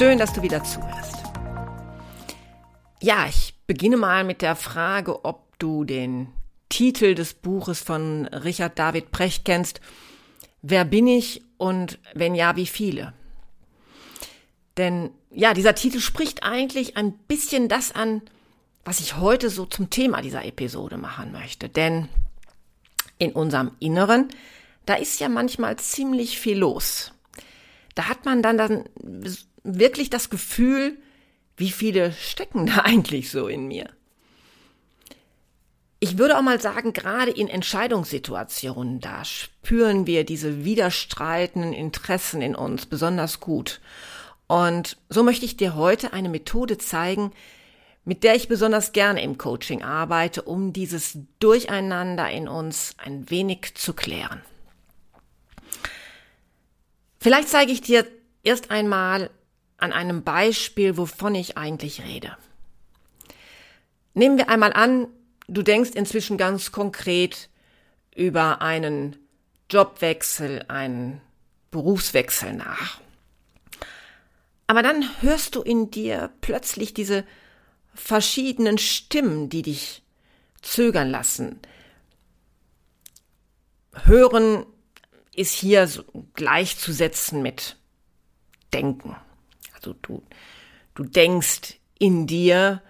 Schön, dass du wieder zuhörst. Ja, ich beginne mal mit der Frage, ob du den Titel des Buches von Richard David Precht kennst. Wer bin ich und wenn ja, wie viele? Denn ja, dieser Titel spricht eigentlich ein bisschen das an, was ich heute so zum Thema dieser Episode machen möchte. Denn in unserem Inneren, da ist ja manchmal ziemlich viel los da hat man dann, dann wirklich das Gefühl, wie viele stecken da eigentlich so in mir. Ich würde auch mal sagen, gerade in Entscheidungssituationen, da spüren wir diese widerstreitenden Interessen in uns besonders gut. Und so möchte ich dir heute eine Methode zeigen, mit der ich besonders gerne im Coaching arbeite, um dieses Durcheinander in uns ein wenig zu klären. Vielleicht zeige ich dir erst einmal an einem Beispiel, wovon ich eigentlich rede. Nehmen wir einmal an, du denkst inzwischen ganz konkret über einen Jobwechsel, einen Berufswechsel nach. Aber dann hörst du in dir plötzlich diese verschiedenen Stimmen, die dich zögern lassen. Hören ist hier gleichzusetzen mit Denken. Also du, du denkst in dir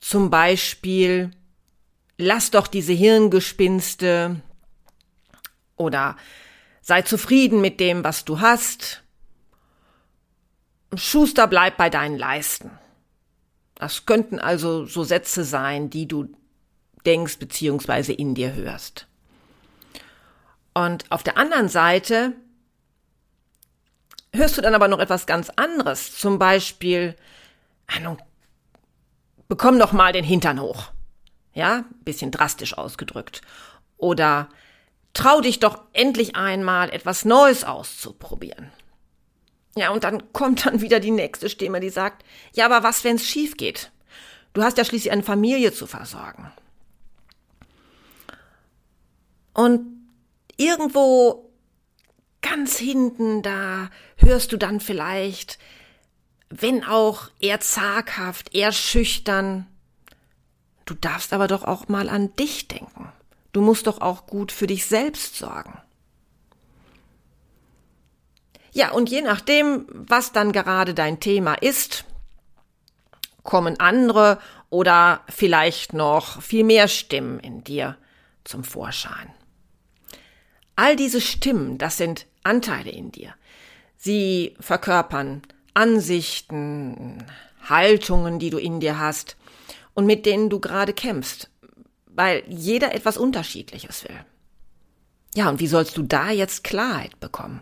zum Beispiel, lass doch diese Hirngespinste oder sei zufrieden mit dem, was du hast. Schuster bleib bei deinen Leisten. Das könnten also so Sätze sein, die du denkst beziehungsweise in dir hörst. Und auf der anderen Seite hörst du dann aber noch etwas ganz anderes. Zum Beispiel, Ahnung, bekomm doch mal den Hintern hoch. Ja, bisschen drastisch ausgedrückt. Oder trau dich doch endlich einmal etwas Neues auszuprobieren. Ja, und dann kommt dann wieder die nächste Stimme, die sagt, ja, aber was, wenn's schief geht? Du hast ja schließlich eine Familie zu versorgen. Und irgendwo ganz hinten, da hörst du dann vielleicht, wenn auch eher zaghaft, eher schüchtern, du darfst aber doch auch mal an dich denken. Du musst doch auch gut für dich selbst sorgen. Ja, und je nachdem, was dann gerade dein Thema ist, kommen andere oder vielleicht noch viel mehr Stimmen in dir zum Vorschein. All diese Stimmen, das sind Anteile in dir. Sie verkörpern Ansichten, Haltungen, die du in dir hast und mit denen du gerade kämpfst, weil jeder etwas Unterschiedliches will. Ja, und wie sollst du da jetzt Klarheit bekommen?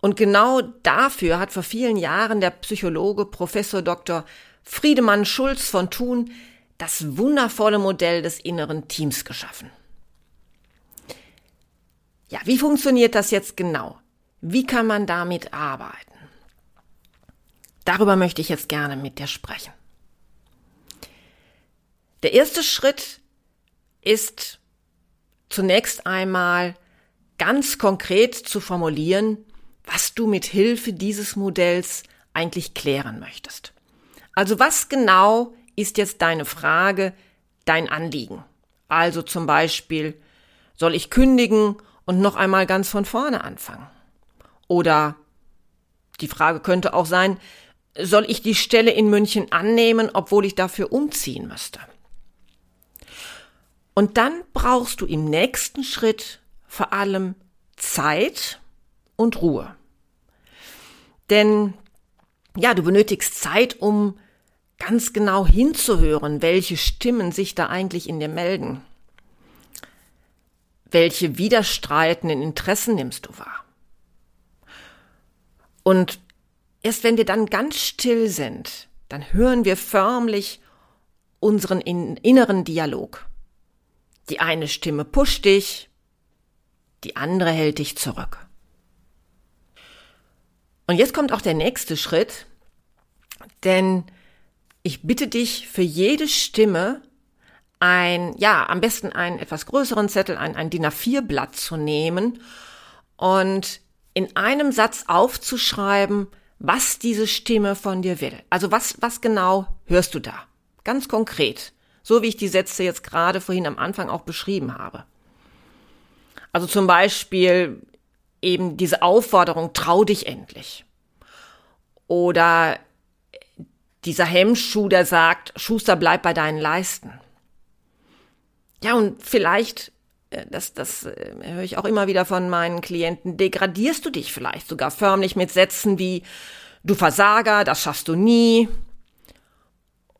Und genau dafür hat vor vielen Jahren der Psychologe Professor Dr. Friedemann Schulz von Thun das wundervolle Modell des inneren Teams geschaffen. Ja, wie funktioniert das jetzt genau? Wie kann man damit arbeiten? Darüber möchte ich jetzt gerne mit dir sprechen. Der erste Schritt ist zunächst einmal ganz konkret zu formulieren, was du mit Hilfe dieses Modells eigentlich klären möchtest. Also was genau ist jetzt deine Frage, dein Anliegen? Also zum Beispiel, soll ich kündigen und noch einmal ganz von vorne anfangen? Oder die Frage könnte auch sein, soll ich die Stelle in München annehmen, obwohl ich dafür umziehen müsste? Und dann brauchst du im nächsten Schritt vor allem Zeit und Ruhe. Denn ja, du benötigst Zeit, um ganz genau hinzuhören, welche Stimmen sich da eigentlich in dir melden. Welche widerstreitenden Interessen nimmst du wahr? Und erst wenn wir dann ganz still sind, dann hören wir förmlich unseren inneren Dialog. Die eine Stimme pusht dich, die andere hält dich zurück. Und jetzt kommt auch der nächste Schritt, denn ich bitte dich für jede Stimme ein, ja, am besten einen etwas größeren Zettel, ein, ein DIN A4-Blatt zu nehmen und in einem Satz aufzuschreiben, was diese Stimme von dir will. Also was, was genau hörst du da? Ganz konkret. So wie ich die Sätze jetzt gerade vorhin am Anfang auch beschrieben habe. Also zum Beispiel eben diese Aufforderung, trau dich endlich. Oder dieser Hemmschuh, der sagt, Schuster, bleib bei deinen Leisten. Ja, und vielleicht, äh, das, das äh, höre ich auch immer wieder von meinen Klienten, degradierst du dich vielleicht sogar förmlich mit Sätzen wie, du Versager, das schaffst du nie.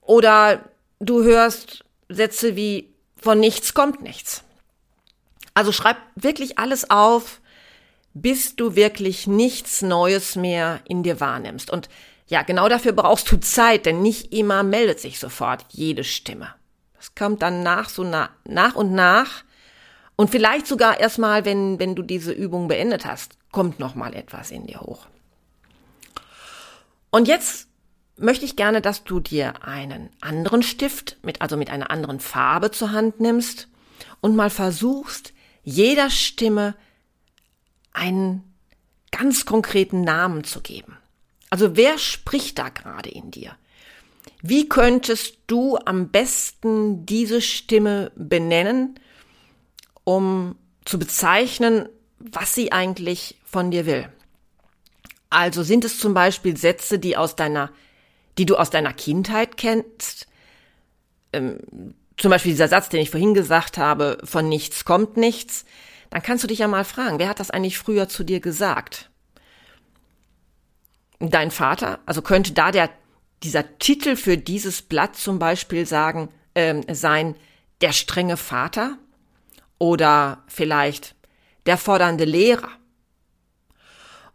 Oder du hörst Sätze wie, von nichts kommt nichts. Also schreib wirklich alles auf, bis du wirklich nichts Neues mehr in dir wahrnimmst. Und ja, genau dafür brauchst du Zeit, denn nicht immer meldet sich sofort jede Stimme. Das kommt dann nach, so nach, nach und nach. Und vielleicht sogar erstmal, wenn, wenn du diese Übung beendet hast, kommt nochmal etwas in dir hoch. Und jetzt möchte ich gerne, dass du dir einen anderen Stift mit, also mit einer anderen Farbe zur Hand nimmst und mal versuchst, jeder Stimme einen ganz konkreten Namen zu geben. Also wer spricht da gerade in dir? Wie könntest du am besten diese Stimme benennen, um zu bezeichnen, was sie eigentlich von dir will? Also sind es zum Beispiel Sätze, die aus deiner, die du aus deiner Kindheit kennst? Ähm, zum Beispiel dieser Satz, den ich vorhin gesagt habe, von nichts kommt nichts. Dann kannst du dich ja mal fragen, wer hat das eigentlich früher zu dir gesagt? dein Vater? Also könnte da der, dieser Titel für dieses Blatt zum Beispiel sagen, ähm, sein, der strenge Vater? Oder vielleicht der fordernde Lehrer?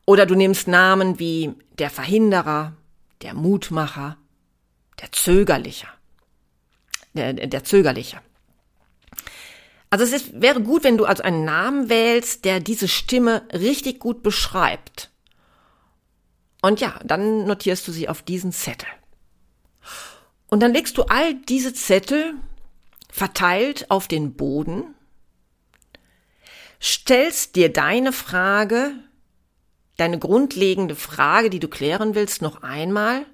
Oder du nimmst Namen wie der Verhinderer, der Mutmacher, der Zögerliche. Der, der Zögerliche. Also es ist, wäre gut, wenn du also einen Namen wählst, der diese Stimme richtig gut beschreibt. Und ja, dann notierst du sie auf diesen Zettel. Und dann legst du all diese Zettel verteilt auf den Boden, stellst dir deine Frage, deine grundlegende Frage, die du klären willst, noch einmal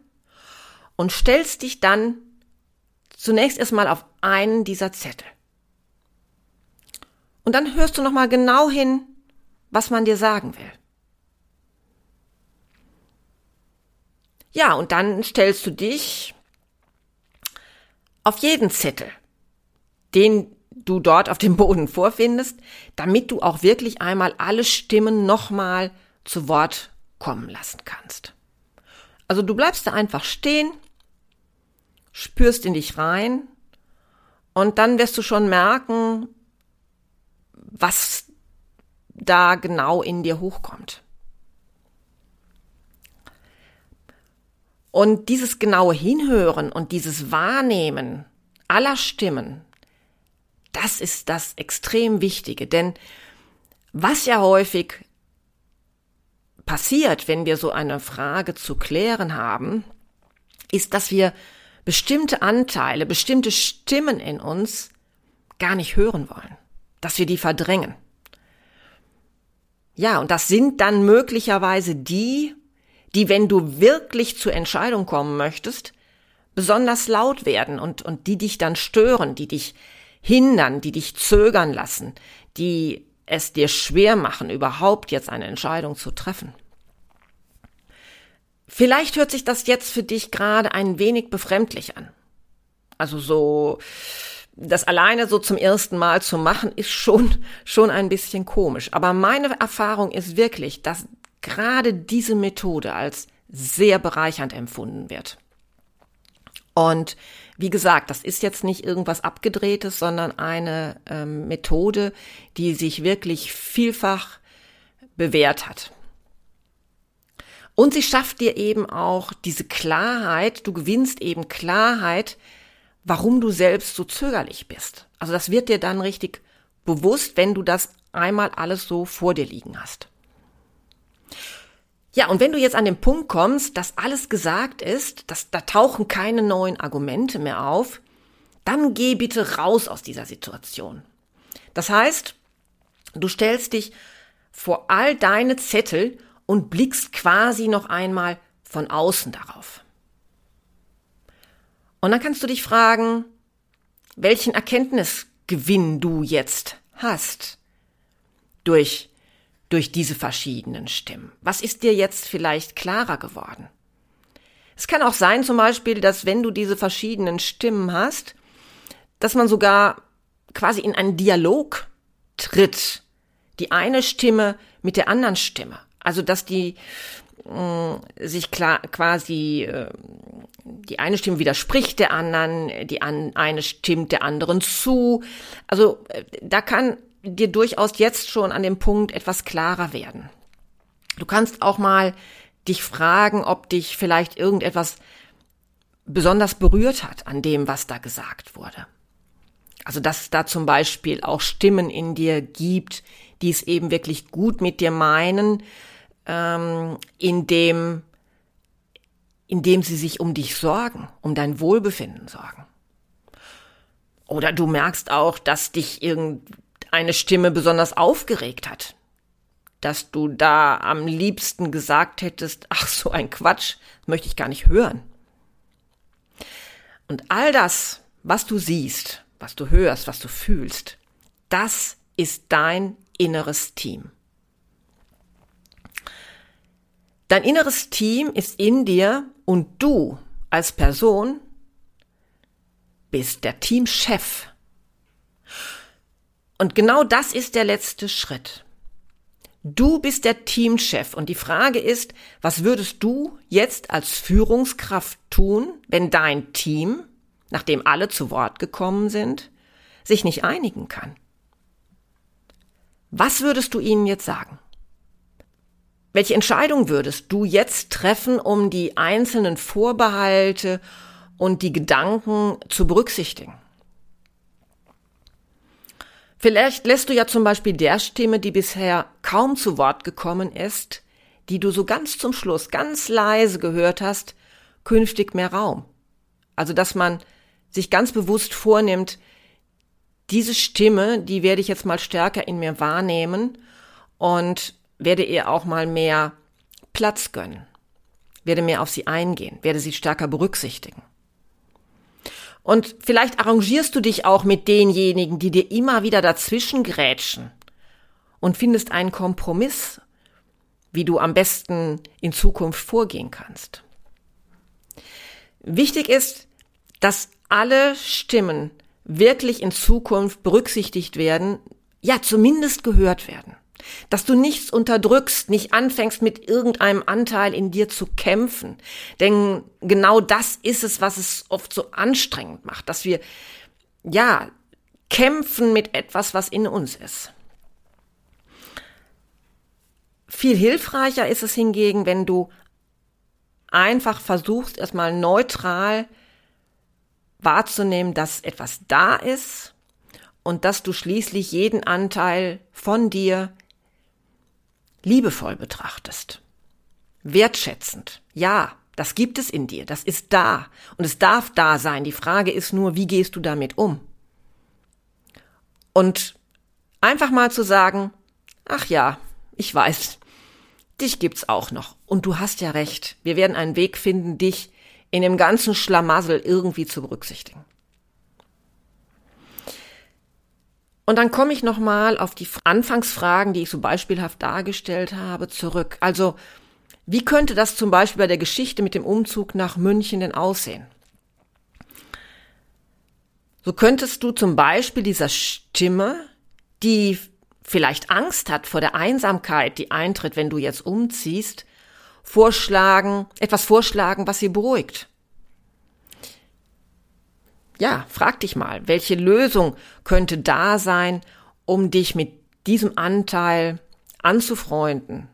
und stellst dich dann zunächst erstmal auf einen dieser Zettel. Und dann hörst du nochmal genau hin, was man dir sagen will. Ja, und dann stellst du dich auf jeden Zettel, den du dort auf dem Boden vorfindest, damit du auch wirklich einmal alle Stimmen nochmal zu Wort kommen lassen kannst. Also du bleibst da einfach stehen, spürst in dich rein und dann wirst du schon merken, was da genau in dir hochkommt. Und dieses genaue Hinhören und dieses Wahrnehmen aller Stimmen, das ist das extrem Wichtige. Denn was ja häufig passiert, wenn wir so eine Frage zu klären haben, ist, dass wir bestimmte Anteile, bestimmte Stimmen in uns gar nicht hören wollen, dass wir die verdrängen. Ja, und das sind dann möglicherweise die, die, wenn du wirklich zur Entscheidung kommen möchtest, besonders laut werden und, und die dich dann stören, die dich hindern, die dich zögern lassen, die es dir schwer machen, überhaupt jetzt eine Entscheidung zu treffen. Vielleicht hört sich das jetzt für dich gerade ein wenig befremdlich an. Also so, das alleine so zum ersten Mal zu machen, ist schon, schon ein bisschen komisch. Aber meine Erfahrung ist wirklich, dass gerade diese Methode als sehr bereichernd empfunden wird. Und wie gesagt, das ist jetzt nicht irgendwas Abgedrehtes, sondern eine ähm, Methode, die sich wirklich vielfach bewährt hat. Und sie schafft dir eben auch diese Klarheit, du gewinnst eben Klarheit, warum du selbst so zögerlich bist. Also das wird dir dann richtig bewusst, wenn du das einmal alles so vor dir liegen hast. Ja, und wenn du jetzt an den Punkt kommst, dass alles gesagt ist, dass da tauchen keine neuen Argumente mehr auf, dann geh bitte raus aus dieser Situation. Das heißt, du stellst dich vor all deine Zettel und blickst quasi noch einmal von außen darauf. Und dann kannst du dich fragen, welchen Erkenntnisgewinn du jetzt hast durch, durch diese verschiedenen Stimmen. Was ist dir jetzt vielleicht klarer geworden? Es kann auch sein zum Beispiel, dass wenn du diese verschiedenen Stimmen hast, dass man sogar quasi in einen Dialog tritt. Die eine Stimme mit der anderen Stimme. Also dass die äh, sich klar quasi äh, die eine Stimme widerspricht der anderen, die an, eine stimmt der anderen zu. Also äh, da kann dir durchaus jetzt schon an dem Punkt etwas klarer werden. Du kannst auch mal dich fragen, ob dich vielleicht irgendetwas besonders berührt hat an dem, was da gesagt wurde. Also dass es da zum Beispiel auch Stimmen in dir gibt, die es eben wirklich gut mit dir meinen, ähm, indem, indem sie sich um dich sorgen, um dein Wohlbefinden sorgen. Oder du merkst auch, dass dich irgendeine Stimme besonders aufgeregt hat. Dass du da am liebsten gesagt hättest, ach so ein Quatsch, möchte ich gar nicht hören. Und all das, was du siehst, was du hörst, was du fühlst, das ist dein inneres Team. Dein inneres Team ist in dir und du als Person bist der Teamchef. Und genau das ist der letzte Schritt. Du bist der Teamchef und die Frage ist, was würdest du jetzt als Führungskraft tun, wenn dein Team, nachdem alle zu Wort gekommen sind, sich nicht einigen kann? Was würdest du ihnen jetzt sagen? Welche Entscheidung würdest du jetzt treffen, um die einzelnen Vorbehalte und die Gedanken zu berücksichtigen? Vielleicht lässt du ja zum Beispiel der Stimme, die bisher kaum zu Wort gekommen ist, die du so ganz zum Schluss ganz leise gehört hast, künftig mehr Raum. Also, dass man sich ganz bewusst vornimmt, diese Stimme, die werde ich jetzt mal stärker in mir wahrnehmen und werde ihr auch mal mehr Platz gönnen, werde mehr auf sie eingehen, werde sie stärker berücksichtigen. Und vielleicht arrangierst du dich auch mit denjenigen, die dir immer wieder dazwischen grätschen und findest einen Kompromiss, wie du am besten in Zukunft vorgehen kannst. Wichtig ist, dass alle Stimmen wirklich in Zukunft berücksichtigt werden, ja zumindest gehört werden. Dass du nichts unterdrückst, nicht anfängst mit irgendeinem Anteil in dir zu kämpfen. Denn genau das ist es, was es oft so anstrengend macht, dass wir, ja, kämpfen mit etwas, was in uns ist. Viel hilfreicher ist es hingegen, wenn du einfach versuchst, erstmal neutral wahrzunehmen, dass etwas da ist und dass du schließlich jeden Anteil von dir liebevoll betrachtest. Wertschätzend. Ja, das gibt es in dir, das ist da und es darf da sein. Die Frage ist nur, wie gehst du damit um? Und einfach mal zu sagen, ach ja, ich weiß, dich gibt's auch noch und du hast ja recht. Wir werden einen Weg finden, dich in dem ganzen Schlamassel irgendwie zu berücksichtigen. Und dann komme ich nochmal auf die Anfangsfragen, die ich so beispielhaft dargestellt habe, zurück. Also, wie könnte das zum Beispiel bei der Geschichte mit dem Umzug nach München denn aussehen? So könntest du zum Beispiel dieser Stimme, die vielleicht Angst hat vor der Einsamkeit, die eintritt, wenn du jetzt umziehst, vorschlagen, etwas vorschlagen, was sie beruhigt. Ja, frag dich mal, welche Lösung könnte da sein, um dich mit diesem Anteil anzufreunden.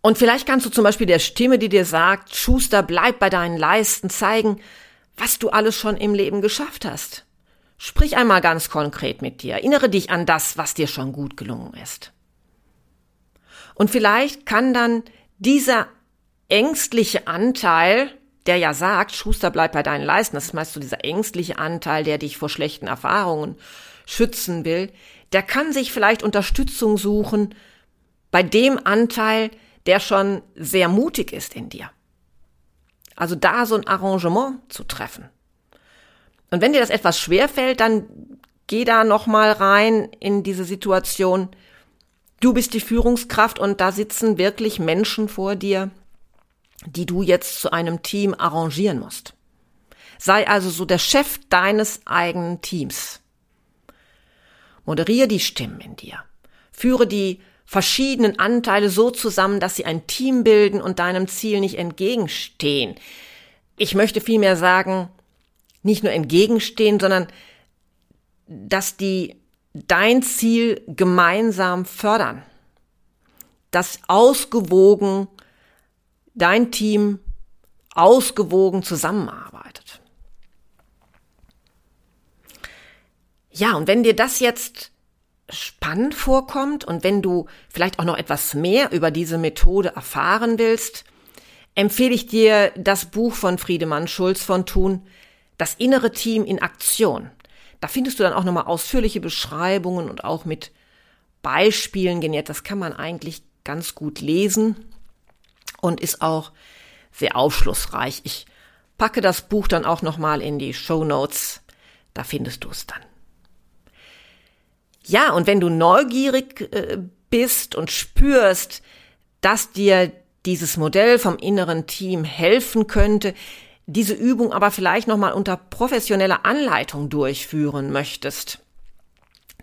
Und vielleicht kannst du zum Beispiel der Stimme, die dir sagt, Schuster, bleib bei deinen Leisten, zeigen, was du alles schon im Leben geschafft hast. Sprich einmal ganz konkret mit dir. Erinnere dich an das, was dir schon gut gelungen ist. Und vielleicht kann dann dieser ängstliche Anteil, der ja sagt, Schuster, bleib bei deinen Leisten, das ist meist so dieser ängstliche Anteil, der dich vor schlechten Erfahrungen schützen will, der kann sich vielleicht Unterstützung suchen bei dem Anteil, der schon sehr mutig ist in dir. Also da so ein Arrangement zu treffen. Und wenn dir das etwas schwer fällt, dann geh da noch mal rein in diese Situation. Du bist die Führungskraft und da sitzen wirklich Menschen vor dir, die du jetzt zu einem Team arrangieren musst. Sei also so der Chef deines eigenen Teams. Moderiere die Stimmen in dir. Führe die verschiedenen Anteile so zusammen, dass sie ein Team bilden und deinem Ziel nicht entgegenstehen. Ich möchte vielmehr sagen, nicht nur entgegenstehen, sondern dass die dein Ziel gemeinsam fördern. Dass ausgewogen dein Team ausgewogen zusammenarbeitet. Ja, und wenn dir das jetzt spannend vorkommt und wenn du vielleicht auch noch etwas mehr über diese Methode erfahren willst, empfehle ich dir das Buch von Friedemann Schulz von Thun, Das innere Team in Aktion. Da findest du dann auch nochmal ausführliche Beschreibungen und auch mit Beispielen genährt. Das kann man eigentlich ganz gut lesen und ist auch sehr aufschlussreich. Ich packe das Buch dann auch nochmal in die Show Notes. Da findest du es dann. Ja, und wenn du neugierig äh, bist und spürst, dass dir dieses Modell vom inneren Team helfen könnte, diese Übung aber vielleicht nochmal unter professioneller Anleitung durchführen möchtest,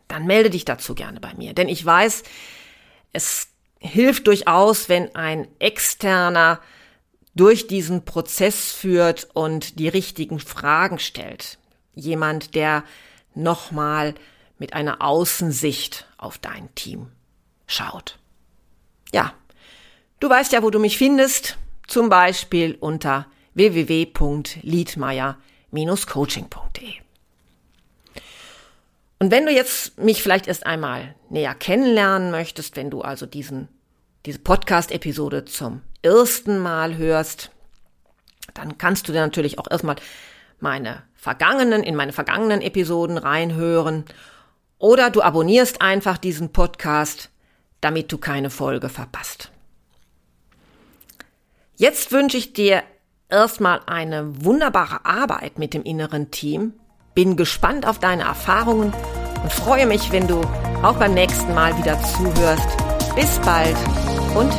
dann melde dich dazu gerne bei mir. Denn ich weiß, es hilft durchaus, wenn ein externer durch diesen Prozess führt und die richtigen Fragen stellt. Jemand, der nochmal mit einer Außensicht auf dein Team schaut. Ja, du weißt ja, wo du mich findest, zum Beispiel unter www.liedmeier-coaching.de. Und wenn du jetzt mich vielleicht erst einmal näher kennenlernen möchtest, wenn du also diesen, diese Podcast-Episode zum ersten Mal hörst, dann kannst du dir natürlich auch erstmal meine vergangenen, in meine vergangenen Episoden reinhören. Oder du abonnierst einfach diesen Podcast, damit du keine Folge verpasst. Jetzt wünsche ich dir erstmal eine wunderbare Arbeit mit dem inneren Team, bin gespannt auf deine Erfahrungen und freue mich, wenn du auch beim nächsten Mal wieder zuhörst. Bis bald und